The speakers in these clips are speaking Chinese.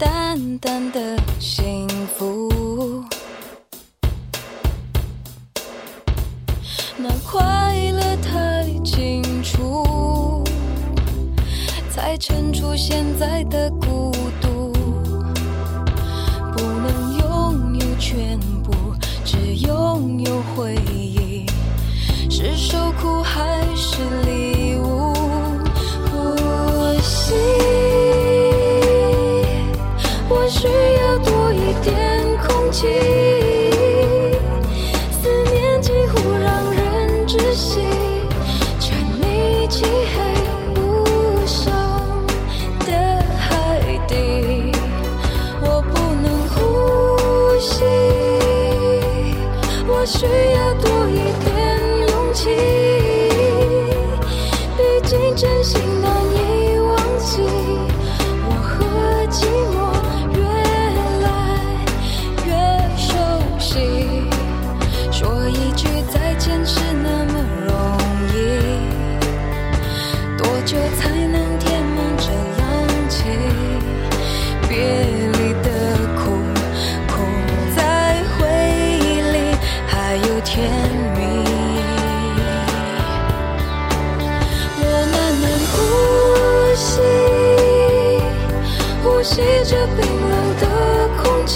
淡淡的幸福，那快乐太清楚，才衬出现在的孤独。不能拥有全部只拥有回忆，是受苦还我需要多一点勇气，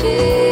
空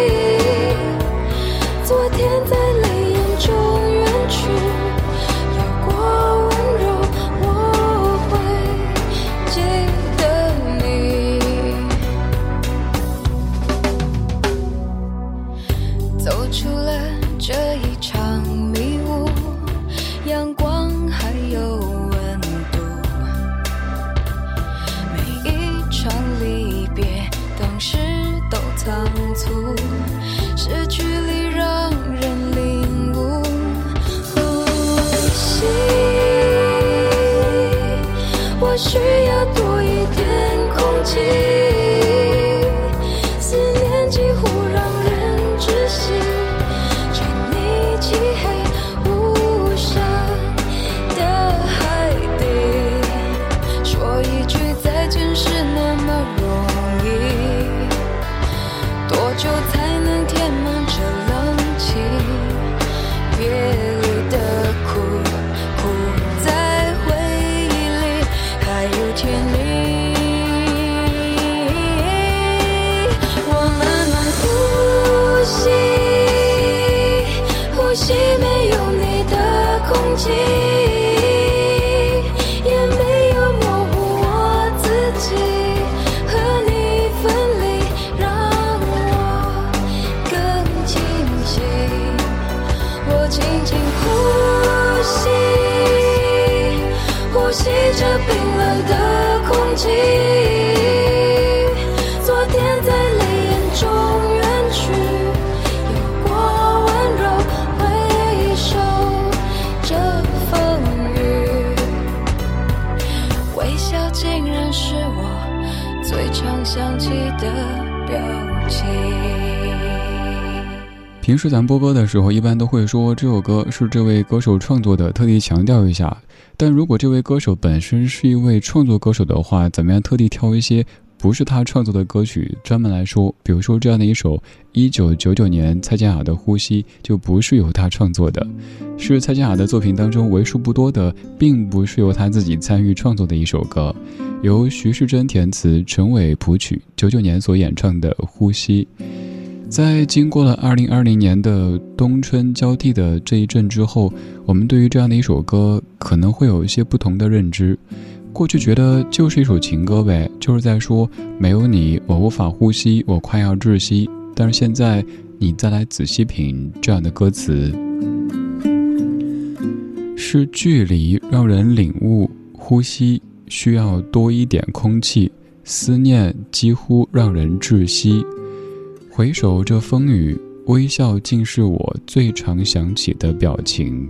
竟平时咱播歌的时候，一般都会说这首歌是这位歌手创作的，特地强调一下。但如果这位歌手本身是一位创作歌手的话，怎么样特地挑一些？不是他创作的歌曲，专门来说，比如说这样的一首一九九九年蔡健雅的《呼吸》，就不是由他创作的，是蔡健雅的作品当中为数不多的，并不是由他自己参与创作的一首歌，由徐世珍填词，陈伟谱曲，九九年所演唱的《呼吸》。在经过了二零二零年的冬春交替的这一阵之后，我们对于这样的一首歌可能会有一些不同的认知。过去觉得就是一首情歌呗，就是在说没有你我无法呼吸，我快要窒息。但是现在你再来仔细品这样的歌词，是距离让人领悟呼吸需要多一点空气，思念几乎让人窒息。回首这风雨，微笑竟是我最常想起的表情。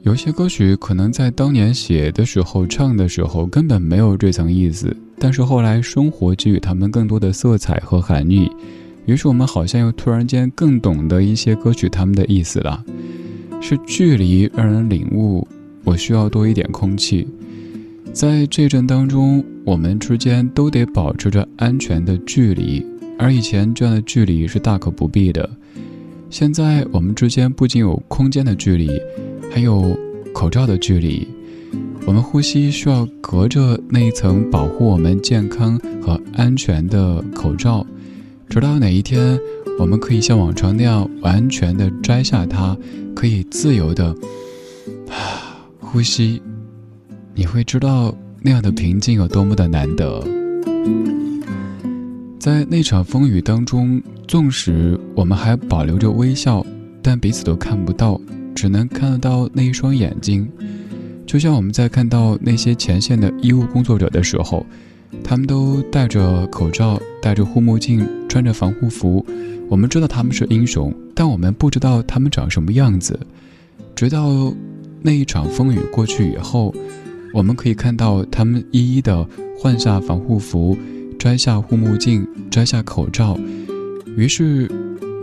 有些歌曲可能在当年写的时候、唱的时候根本没有这层意思，但是后来生活给予他们更多的色彩和含义，于是我们好像又突然间更懂得一些歌曲他们的意思了。是距离让人领悟，我需要多一点空气。在这阵当中，我们之间都得保持着安全的距离，而以前这样的距离是大可不必的。现在我们之间不仅有空间的距离。还有口罩的距离，我们呼吸需要隔着那一层保护我们健康和安全的口罩，直到哪一天，我们可以像往常那样完全的摘下它，可以自由的呼吸，你会知道那样的平静有多么的难得。在那场风雨当中，纵使我们还保留着微笑，但彼此都看不到。只能看得到那一双眼睛，就像我们在看到那些前线的医务工作者的时候，他们都戴着口罩，戴着护目镜，穿着防护服。我们知道他们是英雄，但我们不知道他们长什么样子。直到那一场风雨过去以后，我们可以看到他们一一的换下防护服，摘下护目镜，摘下口罩，于是。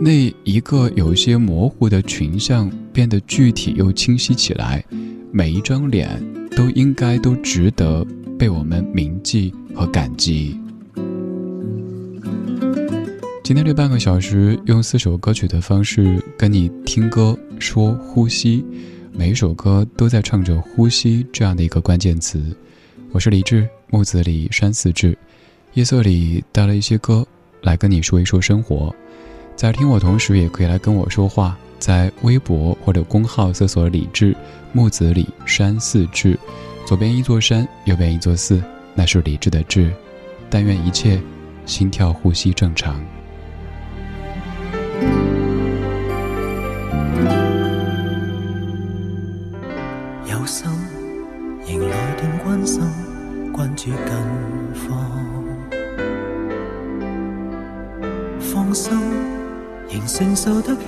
那一个有些模糊的群像变得具体又清晰起来，每一张脸都应该都值得被我们铭记和感激。今天这半个小时，用四首歌曲的方式跟你听歌说呼吸，每一首歌都在唱着“呼吸”这样的一个关键词。我是李志，木子李山寺志，夜色里带了一些歌来跟你说一说生活。在听我同时，也可以来跟我说话，在微博或者公号搜索“李志木子李山寺志”，左边一座山，右边一座寺，那是李志的志。但愿一切心跳呼吸正常。心仍来段关心，关注近况，放心。仍承受得起，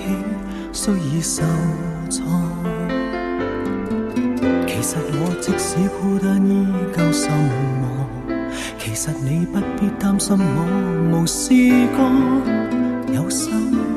虽已受创。其实我即使孤单，依旧心忙。其实你不必担心我无事干，有心。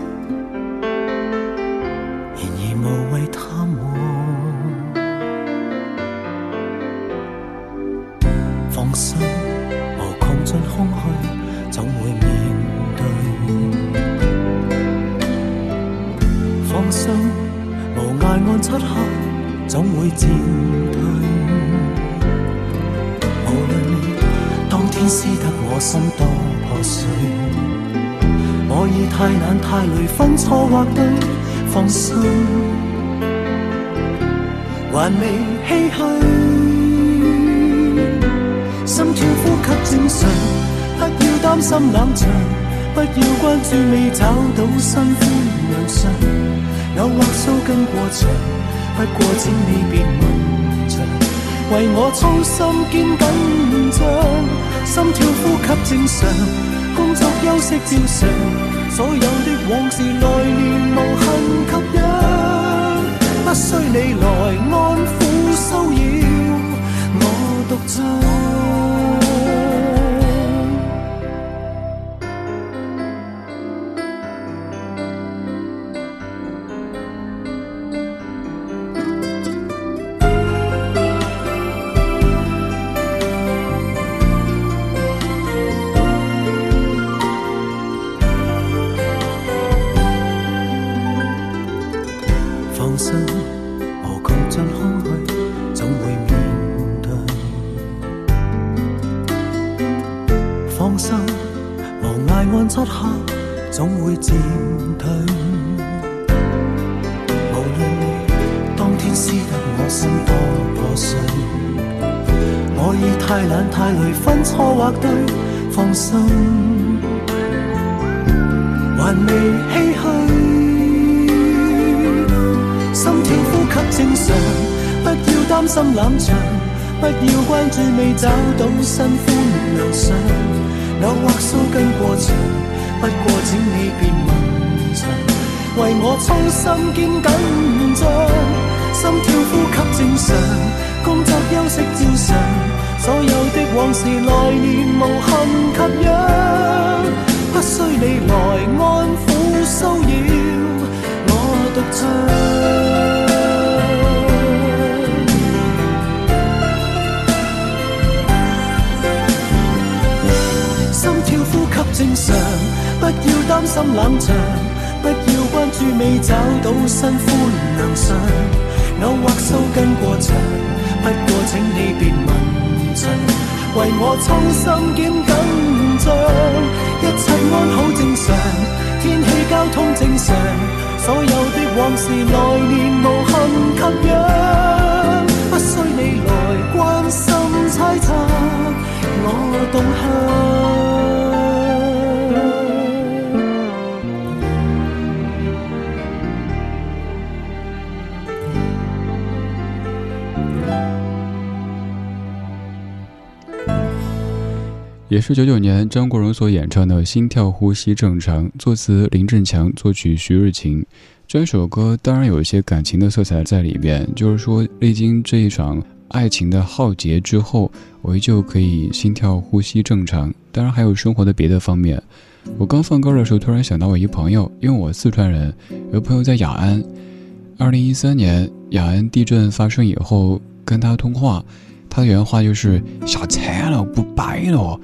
放心，还未唏嘘，心跳呼吸正常，不要担心冷场，不要关注未找到新欢良相。有或须跟过长，不过请你别问长。为我操心兼紧张，心跳呼吸正常，工作休息照常。所有的往事来年无恨吸引，不需你来安抚骚扰我独唱。渐退。无论你当天撕得我心多破碎，我已太懒太累分错或对，放心，还未唏嘘。心跳呼吸正常，不要担心冷场，不要关注未找到新欢良相。偶或须跟过长，不过请你别问长，为我操心兼紧张。心跳呼吸正常，工作休息照常，所有的往事来年无憾及养，不需你来安抚骚扰我独唱。正常，不要担心冷场，不要关注未找到新欢良相。偶或收跟过长，不过请你别问长，为我操心兼紧张。一切安好正常，天气交通正常，所有的往事来年也是九九年张国荣所演唱的《心跳呼吸正常》，作词林振强，作曲徐日勤。这首歌当然有一些感情的色彩在里边，就是说历经这一场爱情的浩劫之后，我依旧可以心跳呼吸正常。当然还有生活的别的方面。我刚放歌的时候，突然想到我一朋友，因为我四川人，有朋友在雅安。二零一三年雅安地震发生以后，跟他通话。他的原话就是吓惨了，不摆了，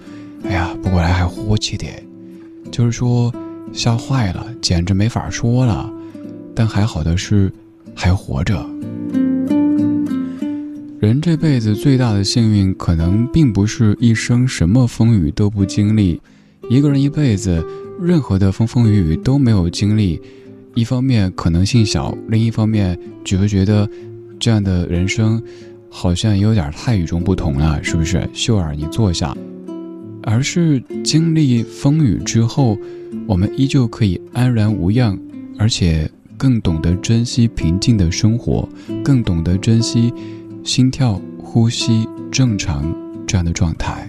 哎呀，不过来还活气的，就是说吓坏了，简直没法说了。但还好的是还活着。人这辈子最大的幸运，可能并不是一生什么风雨都不经历。一个人一辈子，任何的风风雨雨都没有经历，一方面可能性小，另一方面觉不觉得这样的人生？好像有点太与众不同了，是不是？秀儿，你坐下。而是经历风雨之后，我们依旧可以安然无恙，而且更懂得珍惜平静的生活，更懂得珍惜心跳、呼吸正常这样的状态。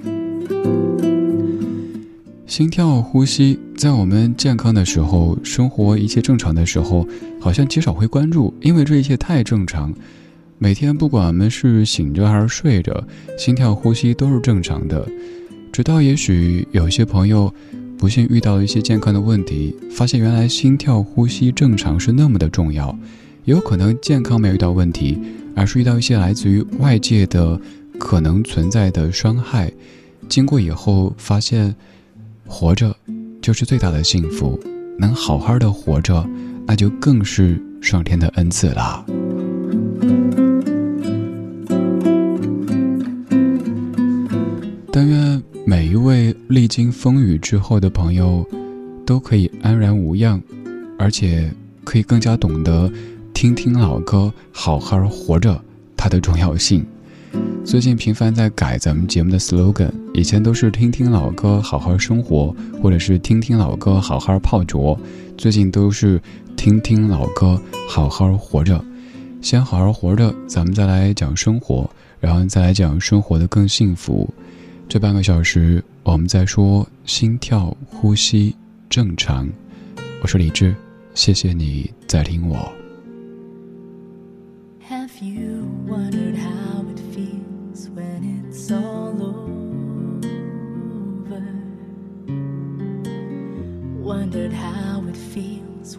心跳、呼吸，在我们健康的时候，生活一切正常的时候，好像极少会关注，因为这一切太正常。每天不管我们是醒着还是睡着，心跳、呼吸都是正常的。直到也许有些朋友不幸遇到一些健康的问题，发现原来心跳、呼吸正常是那么的重要。有可能健康没有遇到问题，而是遇到一些来自于外界的可能存在的伤害。经过以后发现，活着就是最大的幸福。能好好的活着，那就更是上天的恩赐啦。但愿一位历经风雨之后的朋友，都可以安然无恙，而且可以更加懂得听听老歌，好好活着它的重要性。最近频繁在改咱们节目的 slogan，以前都是听听老歌，好好生活，或者是听听老歌，好好泡脚。最近都是听听老歌，好好活着。先好好活着，咱们再来讲生活，然后再来讲生活的更幸福。这半个小时，我们在说心跳、呼吸正常。我是李志，谢谢你在听我。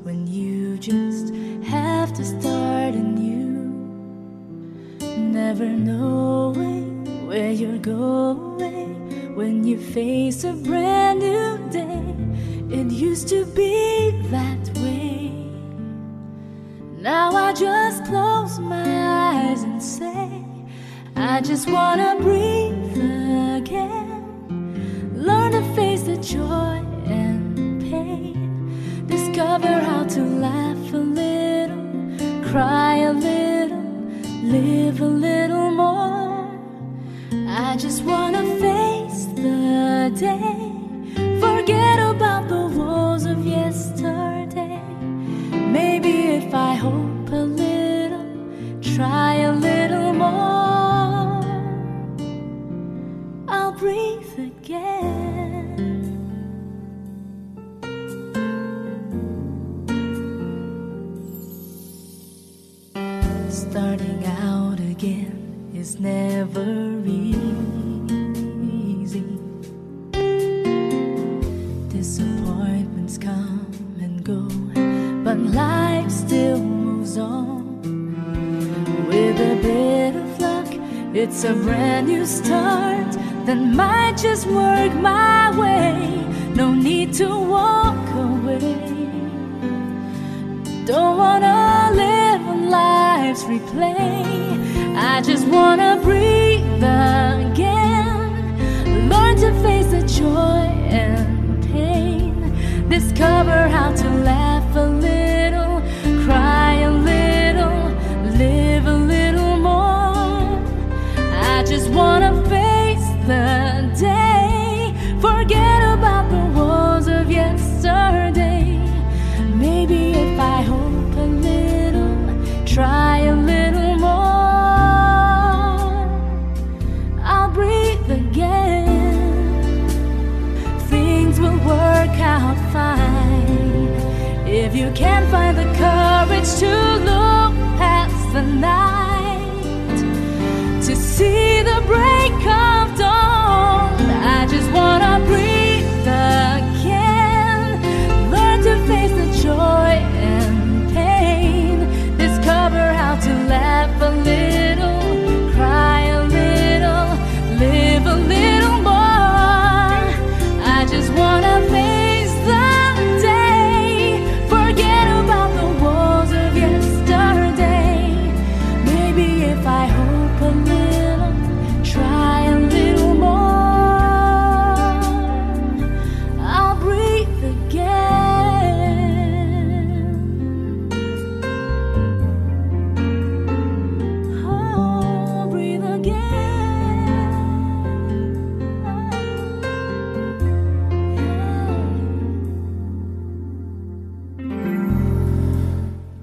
when you face a brand new day. It used to be that way. Now I just close my eyes and say, I just wanna breathe again. Learn to face the joy and pain. Discover how to laugh a little, cry a little, live a little. I just wanna face the day. Forget about the woes of yesterday. Maybe if I hope a little, try it's a brand new start that might just work my way. No need to walk away. Don't wanna live on life's replay. I just wanna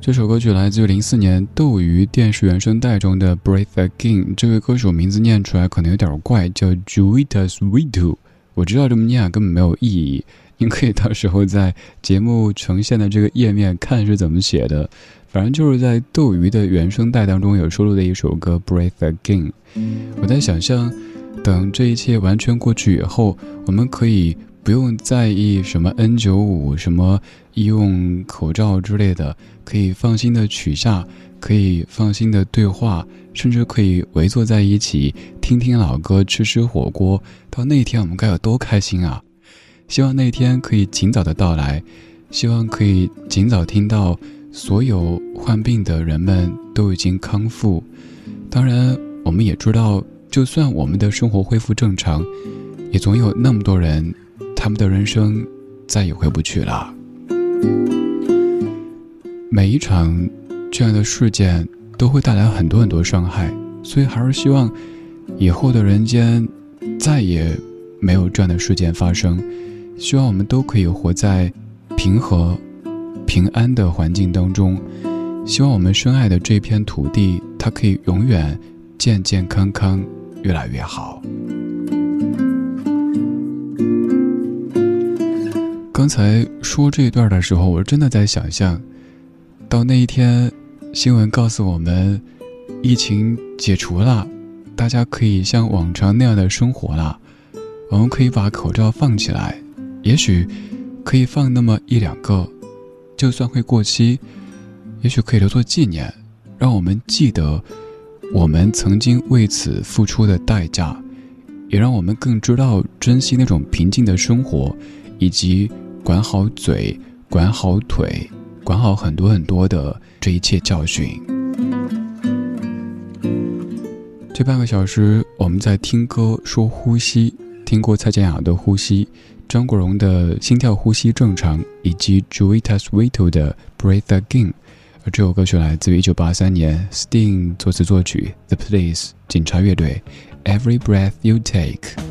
这首歌曲来自于零四年斗鱼电视原声带中的《Breathe Again》。这位歌手名字念出来可能有点怪，叫 Juita Sweetu。我知道这么念根本没有意义，您可以到时候在节目呈现的这个页面看是怎么写的。反正就是在斗鱼的原声带当中有收录的一首歌《Breathe Again》。我在想象，等这一切完全过去以后，我们可以不用在意什么 N 九五、什么医用口罩之类的，可以放心的取下，可以放心的对话，甚至可以围坐在一起听听老歌、吃吃火锅。到那天我们该有多开心啊！希望那天可以尽早的到来，希望可以尽早听到所有患病的人们都已经康复。当然，我们也知道，就算我们的生活恢复正常，也总有那么多人，他们的人生再也回不去了。每一场这样的事件都会带来很多很多伤害，所以还是希望以后的人间再也没有这样的事件发生。希望我们都可以活在平和、平安的环境当中。希望我们深爱的这片土地，它可以永远健健康康，越来越好。刚才说这一段的时候，我真的在想象，到那一天，新闻告诉我们，疫情解除了，大家可以像往常那样的生活了，我们可以把口罩放起来，也许可以放那么一两个，就算会过期，也许可以留作纪念，让我们记得我们曾经为此付出的代价，也让我们更知道珍惜那种平静的生活，以及管好嘴、管好腿、管好很多很多的这一切教训。这半个小时，我们在听歌说呼吸，听过蔡健雅的呼吸，张国荣的心跳呼吸正常，以及 JUITA S WETO 的 Breathe Again。而这首歌曲来自于1983年 Sting 作词作曲，The Police 警察乐队，Every Breath You Take。